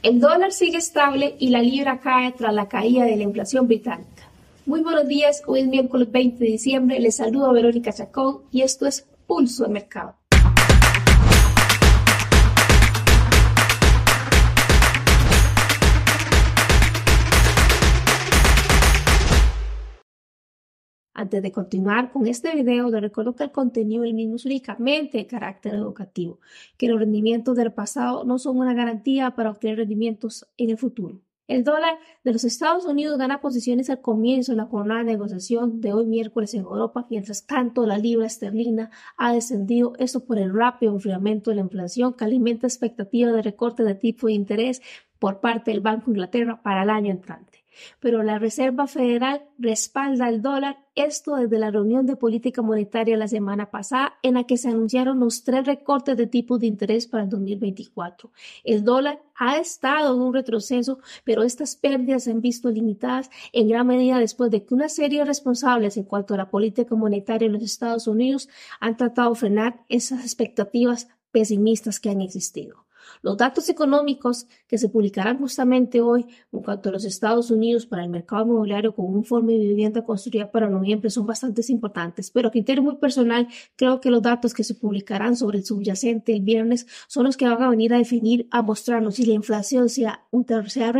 El dólar sigue estable y la libra cae tras la caída de la inflación británica. Muy buenos días, hoy es miércoles 20 de diciembre, les saludo a Verónica Chacón y esto es Pulso de Mercado. Antes de continuar con este video, les recuerdo que el contenido del mismo es únicamente de carácter educativo, que los rendimientos del pasado no son una garantía para obtener rendimientos en el futuro. El dólar de los Estados Unidos gana posiciones al comienzo de la jornada de negociación de hoy miércoles en Europa, mientras tanto la libra esterlina ha descendido, esto por el rápido enfriamiento de la inflación que alimenta expectativas de recorte de tipo de interés por parte del Banco Inglaterra para el año entrante pero la Reserva Federal respalda el dólar, esto desde la reunión de política monetaria la semana pasada en la que se anunciaron los tres recortes de tipos de interés para el 2024. El dólar ha estado en un retroceso, pero estas pérdidas se han visto limitadas en gran medida después de que una serie de responsables en cuanto a la política monetaria en los Estados Unidos han tratado de frenar esas expectativas pesimistas que han existido. Los datos económicos que se publicarán justamente hoy en cuanto a los Estados Unidos para el mercado inmobiliario con un informe de vivienda construida para noviembre son bastante importantes, pero a criterio muy personal creo que los datos que se publicarán sobre el subyacente el viernes son los que van a venir a definir, a mostrarnos si la inflación se ha, se ha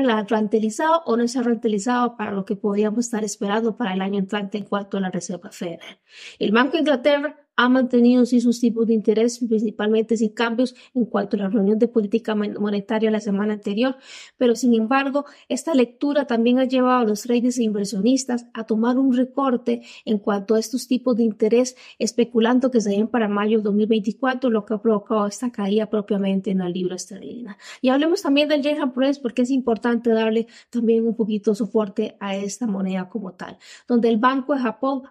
o no se ha rentabilizado para lo que podríamos estar esperando para el año entrante en cuanto a la Reserva Federal. El Banco de Inglaterra ha mantenido sí sus tipos de interés, principalmente sin cambios en cuanto a la reunión de política monetaria la semana anterior, pero sin embargo, esta lectura también ha llevado a los traders e inversionistas a tomar un recorte en cuanto a estos tipos de interés, especulando que se den para mayo de 2024, lo que ha provocado esta caída propiamente en la libra esterlina. Y hablemos también del yen japonés porque es importante darle también un poquito soporte a esta moneda como tal, donde el Banco de Japón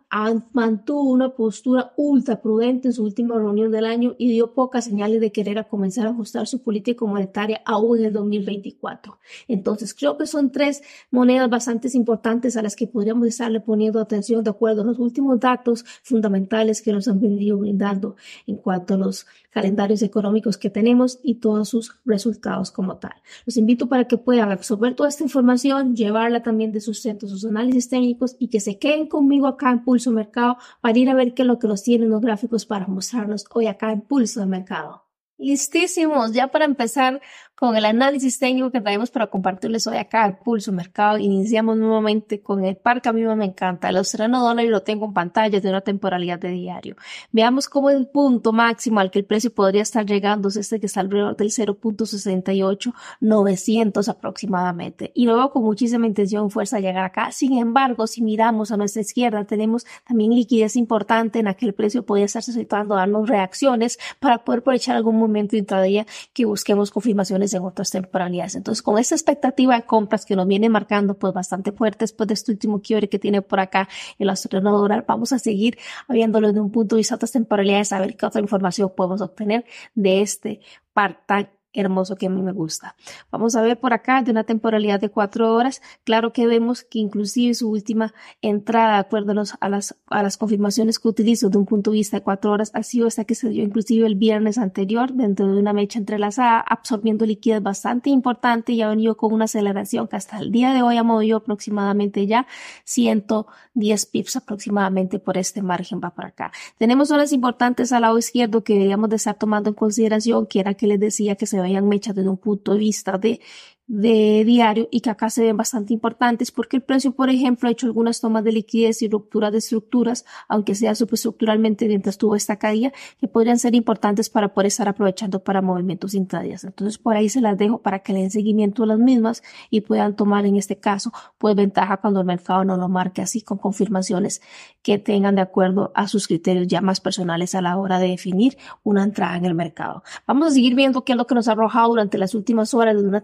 mantuvo una postura ultra prudente en su última reunión del año y dio pocas señales de querer a comenzar a ajustar su política monetaria aún en el 2024. Entonces, creo que son tres monedas bastante importantes a las que podríamos estarle poniendo atención de acuerdo a los últimos datos fundamentales que nos han venido brindando en cuanto a los calendarios económicos que tenemos y todos sus resultados como tal. Los invito para que puedan absorber toda esta información, llevarla también de sus centros, sus análisis técnicos y que se queden conmigo acá en Pulso Mercado para ir a ver qué es lo que nos tienen los gráficos para mostrarnos hoy acá en Pulso de Mercado. Listísimos, ya para empezar con el análisis técnico que traemos para compartirles hoy acá al Pulso Mercado. Iniciamos nuevamente con el par que a mí me encanta, el australiano dólar y lo tengo en pantalla de una temporalidad de diario. Veamos cómo el punto máximo al que el precio podría estar llegando es este que está alrededor del 0.68900 aproximadamente. Y luego con muchísima intención fuerza llegar acá. Sin embargo, si miramos a nuestra izquierda, tenemos también liquidez importante en aquel precio podría estarse situando, darnos reacciones para poder aprovechar algún momento intradía que busquemos confirmaciones en otras temporalidades. Entonces, con esta expectativa de compras que nos viene marcando pues bastante fuerte después de este último quiebre que tiene por acá el australiano dólar, vamos a seguir viéndolo de un punto de vista de otras temporalidades, a ver qué otra información podemos obtener de este par tan hermoso que a mí me gusta. Vamos a ver por acá de una temporalidad de cuatro horas. Claro que vemos que inclusive su última entrada, de a, las, a las confirmaciones que utilizo de un punto de vista de cuatro horas, ha sido esta que se dio inclusive el viernes anterior dentro de una mecha entrelazada, absorbiendo liquidez bastante importante y ha venido con una aceleración que hasta el día de hoy ha movido aproximadamente ya 110 pips aproximadamente por este margen va para acá. Tenemos zonas importantes al lado izquierdo que deberíamos de estar tomando en consideración, que era que les decía que se vayan mechas desde un punto de vista de de diario y que acá se ven bastante importantes porque el precio, por ejemplo, ha hecho algunas tomas de liquidez y ruptura de estructuras, aunque sea superestructuralmente mientras tuvo esta caída, que podrían ser importantes para poder estar aprovechando para movimientos intradías. Entonces, por ahí se las dejo para que le den seguimiento a las mismas y puedan tomar en este caso, pues ventaja cuando el mercado no lo marque así con confirmaciones que tengan de acuerdo a sus criterios ya más personales a la hora de definir una entrada en el mercado. Vamos a seguir viendo qué es lo que nos ha arrojado durante las últimas horas de una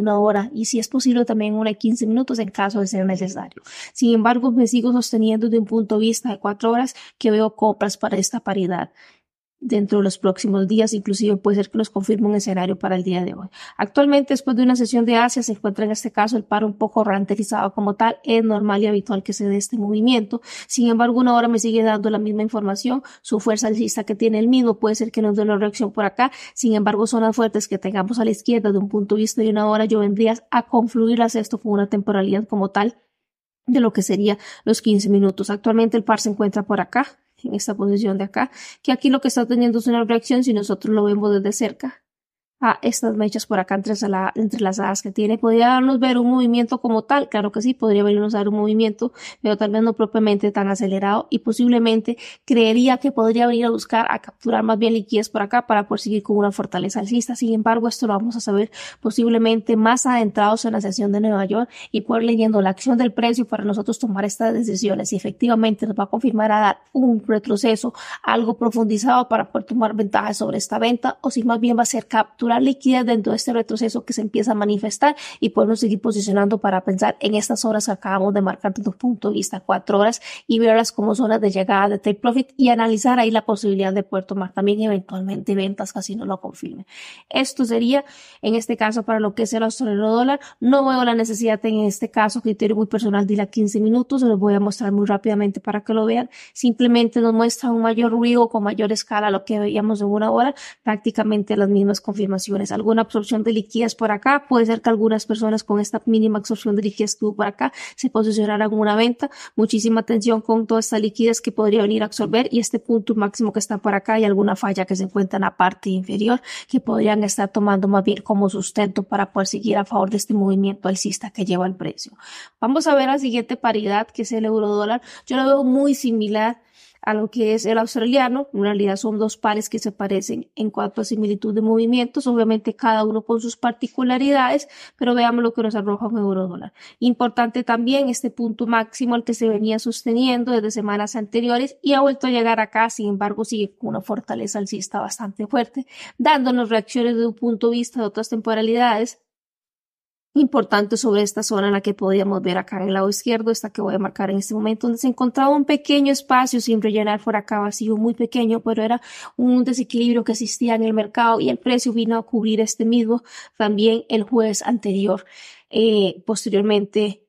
una hora y si es posible también una de 15 minutos en caso de ser necesario. Sin embargo, me sigo sosteniendo de un punto de vista de cuatro horas que veo compras para esta paridad dentro de los próximos días, inclusive puede ser que nos confirme un escenario para el día de hoy. Actualmente, después de una sesión de Asia, se encuentra en este caso el paro un poco ranterizado como tal, es normal y habitual que se dé este movimiento. Sin embargo, una hora me sigue dando la misma información, su fuerza alcista que tiene el mismo, puede ser que nos dé una reacción por acá, sin embargo, zonas fuertes que tengamos a la izquierda de un punto de vista de una hora, yo vendría a confluirlas esto con una temporalidad como tal de lo que sería los 15 minutos. Actualmente el par se encuentra por acá, en esta posición de acá, que aquí lo que está teniendo es una reacción si nosotros lo vemos desde cerca a estas mechas por acá entre, la, entrelazadas que tiene. ¿Podría darnos ver un movimiento como tal? Claro que sí, podría vernos dar un movimiento, pero tal vez no propiamente tan acelerado y posiblemente creería que podría venir a buscar a capturar más bien liquidez por acá para poder seguir con una fortaleza alcista. Sin embargo, esto lo vamos a saber posiblemente más adentrados en la sesión de Nueva York y poder leyendo la acción del precio para nosotros tomar estas decisiones. Si efectivamente nos va a confirmar a dar un retroceso algo profundizado para poder tomar ventaja sobre esta venta o si más bien va a ser captura liquidez dentro de este retroceso que se empieza a manifestar y podemos seguir posicionando para pensar en estas horas que acabamos de marcar desde un punto de vista cuatro horas y verlas como zonas de llegada de take profit y analizar ahí la posibilidad de poder tomar también eventualmente ventas casi no lo confirme. Esto sería en este caso para lo que es el australiano dólar. No veo la necesidad en este caso, criterio muy personal de ir a 15 minutos, se los voy a mostrar muy rápidamente para que lo vean. Simplemente nos muestra un mayor ruido con mayor escala lo que veíamos en una hora, prácticamente las mismas confirmaciones alguna absorción de liquidez por acá. Puede ser que algunas personas con esta mínima absorción de liquidez que hubo por acá se posicionaran en venta. Muchísima atención con toda esta liquidez que podría venir a absorber y este punto máximo que está por acá y alguna falla que se encuentra en la parte inferior que podrían estar tomando más bien como sustento para poder seguir a favor de este movimiento alcista que lleva el precio. Vamos a ver la siguiente paridad que es el euro dólar. Yo lo veo muy similar a lo que es el australiano. En realidad son dos pares que se parecen en cuanto a similitud de movimientos, obviamente cada uno con sus particularidades, pero veamos lo que nos arroja un euro dólar. Importante también este punto máximo al que se venía sosteniendo desde semanas anteriores y ha vuelto a llegar acá, sin embargo sigue con una fortaleza alcista bastante fuerte, dándonos reacciones de un punto de vista de otras temporalidades importante sobre esta zona en la que podíamos ver acá en el lado izquierdo, esta que voy a marcar en este momento, donde se encontraba un pequeño espacio sin rellenar por acá vacío, muy pequeño, pero era un desequilibrio que existía en el mercado y el precio vino a cubrir este mismo también el jueves anterior. Eh, posteriormente,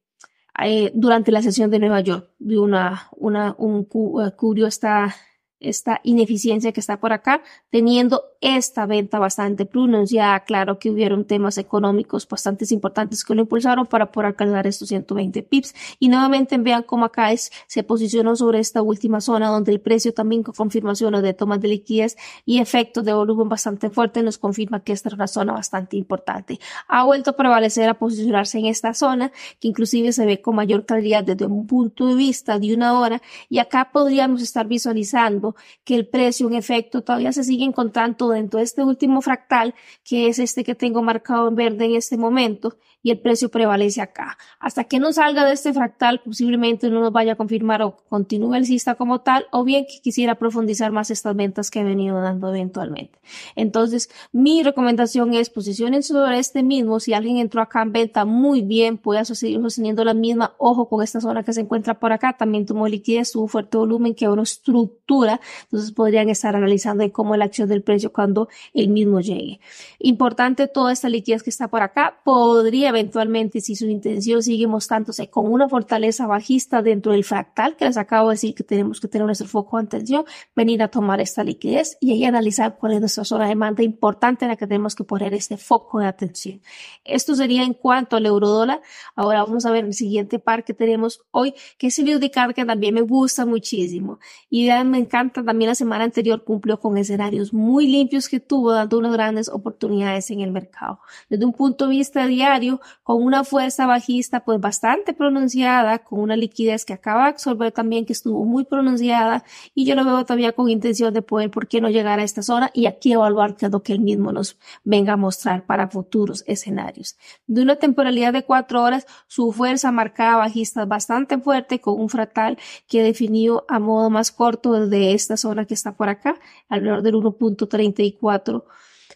eh, durante la sesión de Nueva York, vi una, un uh, cubrió esta esta ineficiencia que está por acá, teniendo esta venta bastante pronunciada. Claro que hubieron temas económicos bastante importantes que lo impulsaron para poder alcanzar estos 120 pips. Y nuevamente vean cómo acá es, se posicionó sobre esta última zona donde el precio también con confirmaciones de tomas de liquidez y efectos de volumen bastante fuerte nos confirma que esta es una zona bastante importante. Ha vuelto a prevalecer a posicionarse en esta zona que inclusive se ve con mayor claridad desde un punto de vista de una hora y acá podríamos estar visualizando que el precio en efecto todavía se sigue encontrando dentro de este último fractal, que es este que tengo marcado en verde en este momento, y el precio prevalece acá. Hasta que no salga de este fractal, posiblemente no nos vaya a confirmar o continúe alcista como tal, o bien que quisiera profundizar más estas ventas que he venido dando eventualmente. Entonces, mi recomendación es posicionen sobre este mismo. Si alguien entró acá en venta, muy bien, puede seguir sosteniendo la misma. Ojo con esta zona que se encuentra por acá. También tomó liquidez, tuvo fuerte volumen, que una estructura. Entonces, podrían estar analizando cómo la acción del precio cuando el mismo llegue. Importante, toda esta liquidez que está por acá podría eventualmente, si su intención sigue mostrándose con una fortaleza bajista dentro del fractal, que les acabo de decir que tenemos que tener nuestro foco de atención, venir a tomar esta liquidez y ahí analizar cuál es nuestra zona de demanda importante en la que tenemos que poner este foco de atención. Esto sería en cuanto al euro dólar. Ahora vamos a ver el siguiente par que tenemos hoy, que es el card que también me gusta muchísimo. Y me encanta, también la semana anterior cumplió con escenarios muy limpios que tuvo, dando unas grandes oportunidades en el mercado. Desde un punto de vista diario, con una fuerza bajista pues bastante pronunciada, con una liquidez que acaba de absorber también que estuvo muy pronunciada y yo lo veo todavía con intención de poder, ¿por qué no llegar a esta zona? Y aquí evaluar qué es lo que él mismo nos venga a mostrar para futuros escenarios. De una temporalidad de cuatro horas, su fuerza marcada bajista bastante fuerte con un fractal que definido a modo más corto desde esta zona que está por acá, alrededor del 1.34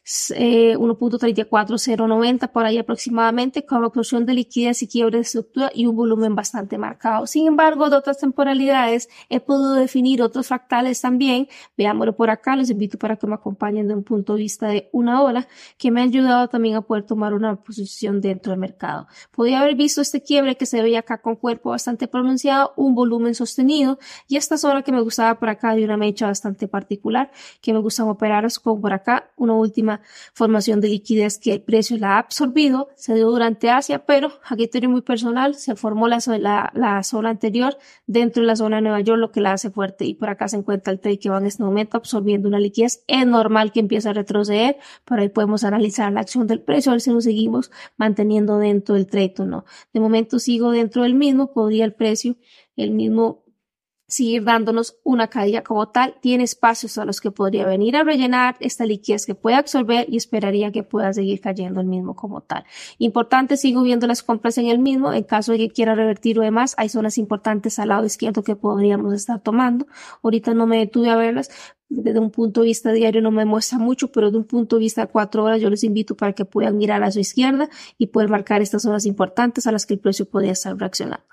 1.34090 por ahí aproximadamente, con oclusión de liquidez y quiebre de estructura y un volumen bastante marcado. Sin embargo, de otras temporalidades he podido definir otros fractales también. Veámoslo por acá, les invito para que me acompañen de un punto de vista de una hora, que me ha ayudado también a poder tomar una posición dentro del mercado. Podría haber visto este quiebre que se veía acá con cuerpo bastante pronunciado, un volumen sostenido y esta zona que me gustaba por acá de una mecha bastante particular, que me gustan operar como por acá, una última formación de liquidez que el precio la ha absorbido, se dio durante Asia, pero a criterio muy personal se formó la, la, zona anterior dentro de la zona de Nueva York, lo que la hace fuerte y por acá se encuentra el trade que va en este momento absorbiendo una liquidez. Es normal que empiece a retroceder, pero ahí podemos analizar la acción del precio, a ver si nos seguimos manteniendo dentro del trade no. De momento sigo dentro del mismo, podría el precio, el mismo seguir dándonos una caída como tal, tiene espacios a los que podría venir a rellenar esta liquidez que puede absorber y esperaría que pueda seguir cayendo el mismo como tal. Importante, sigo viendo las compras en el mismo, en caso de que quiera revertir o demás, hay zonas importantes al lado izquierdo que podríamos estar tomando. Ahorita no me detuve a verlas, desde un punto de vista diario no me muestra mucho, pero de un punto de vista de cuatro horas yo les invito para que puedan mirar a su izquierda y poder marcar estas zonas importantes a las que el precio podría estar reaccionando.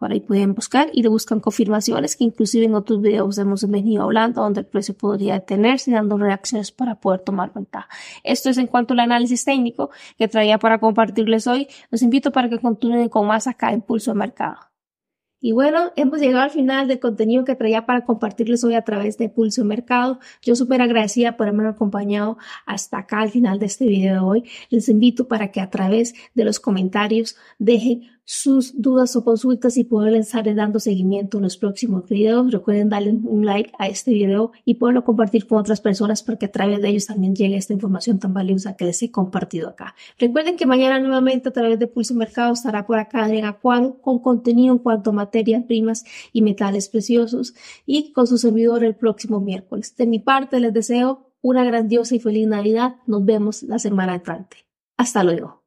Por ahí pueden buscar y le buscan confirmaciones que inclusive en otros videos hemos venido hablando donde el precio podría detenerse dando reacciones para poder tomar ventaja. Esto es en cuanto al análisis técnico que traía para compartirles hoy. Los invito para que continúen con más acá en Pulso de Mercado. Y bueno, hemos llegado al final del contenido que traía para compartirles hoy a través de Pulso Mercado. Yo súper agradecida por haberme acompañado hasta acá al final de este video de hoy. Les invito para que a través de los comentarios dejen sus dudas o consultas y poder estar dando seguimiento en los próximos videos. Recuerden darle un like a este video y poderlo compartir con otras personas para que a través de ellos también llegue esta información tan valiosa que les he compartido acá. Recuerden que mañana nuevamente a través de Pulso Mercado estará por acá Adrián Acuado con contenido en cuanto a materias primas y metales preciosos y con su servidor el próximo miércoles. De mi parte les deseo una grandiosa y feliz Navidad. Nos vemos la semana entrante. Hasta luego.